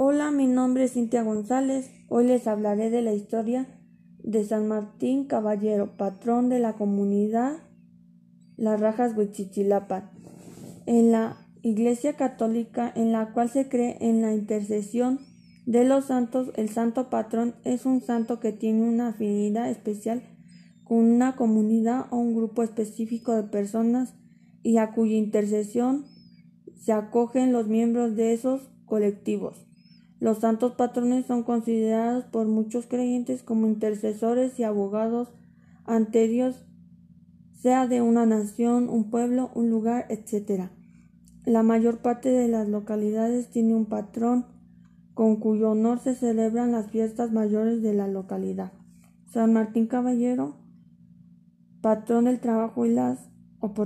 Hola, mi nombre es Cintia González. Hoy les hablaré de la historia de San Martín Caballero, patrón de la comunidad Las Rajas Huichichilapan. En la Iglesia Católica, en la cual se cree en la intercesión de los santos, el santo patrón es un santo que tiene una afinidad especial con una comunidad o un grupo específico de personas y a cuya intercesión se acogen los miembros de esos colectivos. Los santos patrones son considerados por muchos creyentes como intercesores y abogados ante Dios, sea de una nación, un pueblo, un lugar, etc. La mayor parte de las localidades tiene un patrón con cuyo honor se celebran las fiestas mayores de la localidad. San Martín Caballero, patrón del trabajo y las